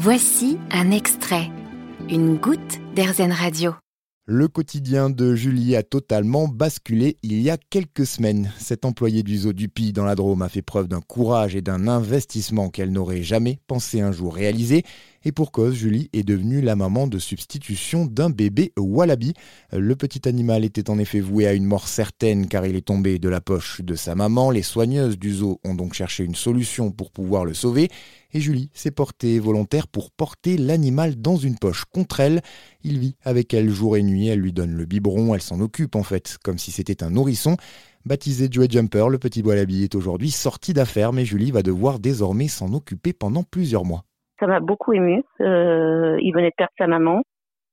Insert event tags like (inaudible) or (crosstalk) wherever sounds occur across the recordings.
Voici un extrait, une goutte d'Airzen Radio. Le quotidien de Julie a totalement basculé il y a quelques semaines. Cette employée du zoo du Pi dans la Drôme a fait preuve d'un courage et d'un investissement qu'elle n'aurait jamais pensé un jour réaliser. Et pour cause, Julie est devenue la maman de substitution d'un bébé wallaby. Le petit animal était en effet voué à une mort certaine car il est tombé de la poche de sa maman. Les soigneuses du zoo ont donc cherché une solution pour pouvoir le sauver. Et Julie s'est portée volontaire pour porter l'animal dans une poche contre elle. Il vit avec elle jour et nuit, elle lui donne le biberon, elle s'en occupe en fait, comme si c'était un nourrisson. Baptisé Joey Jumper, le petit wallaby est aujourd'hui sorti d'affaires, mais Julie va devoir désormais s'en occuper pendant plusieurs mois. Ça m'a beaucoup ému. Euh, il venait de perdre sa maman.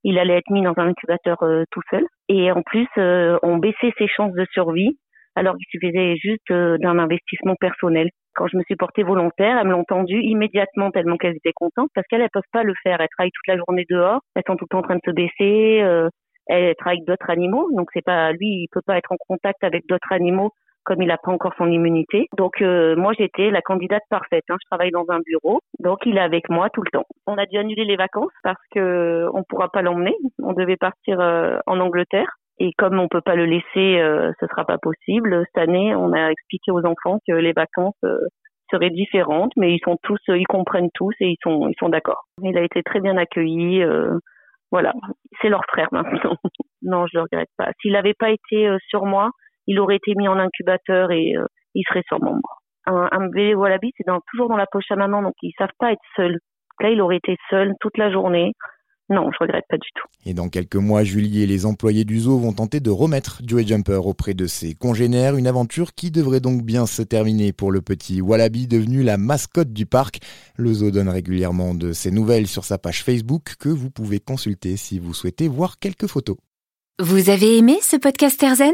Il allait être mis dans un incubateur euh, tout seul. Et en plus, euh, on baissait ses chances de survie alors qu'il suffisait juste d'un investissement personnel. Quand je me suis portée volontaire, elles me l'ont tendu immédiatement tellement qu'elles étaient contentes parce qu'elles ne peuvent pas le faire. Elles travaillent toute la journée dehors, elles sont tout le temps en train de se baisser, elles travaillent d'autres animaux, donc c'est pas lui, il peut pas être en contact avec d'autres animaux comme il n'a pas encore son immunité. Donc euh, moi j'étais la candidate parfaite. Hein. Je travaille dans un bureau, donc il est avec moi tout le temps. On a dû annuler les vacances parce que on pourra pas l'emmener. On devait partir euh, en Angleterre. Et comme on peut pas le laisser, euh, ce sera pas possible. Cette année, on a expliqué aux enfants que les vacances euh, seraient différentes, mais ils sont tous, ils comprennent tous et ils sont, ils sont d'accord. Il a été très bien accueilli. voilà, c'est leur frère maintenant. (laughs) non, je le regrette pas. S'il n'avait pas été sur moi, il aurait été mis en incubateur et euh, il serait sûrement mort. Un, un bébé wallaby, c'est dans, toujours dans la poche à maman, donc ils savent pas être seuls. Là, il aurait été seul toute la journée. Non, je regrette pas du tout. Et dans quelques mois, Julie et les employés du zoo vont tenter de remettre Joey Jumper auprès de ses congénères, une aventure qui devrait donc bien se terminer pour le petit Wallaby devenu la mascotte du parc. Le zoo donne régulièrement de ses nouvelles sur sa page Facebook que vous pouvez consulter si vous souhaitez voir quelques photos. Vous avez aimé ce podcast Erzen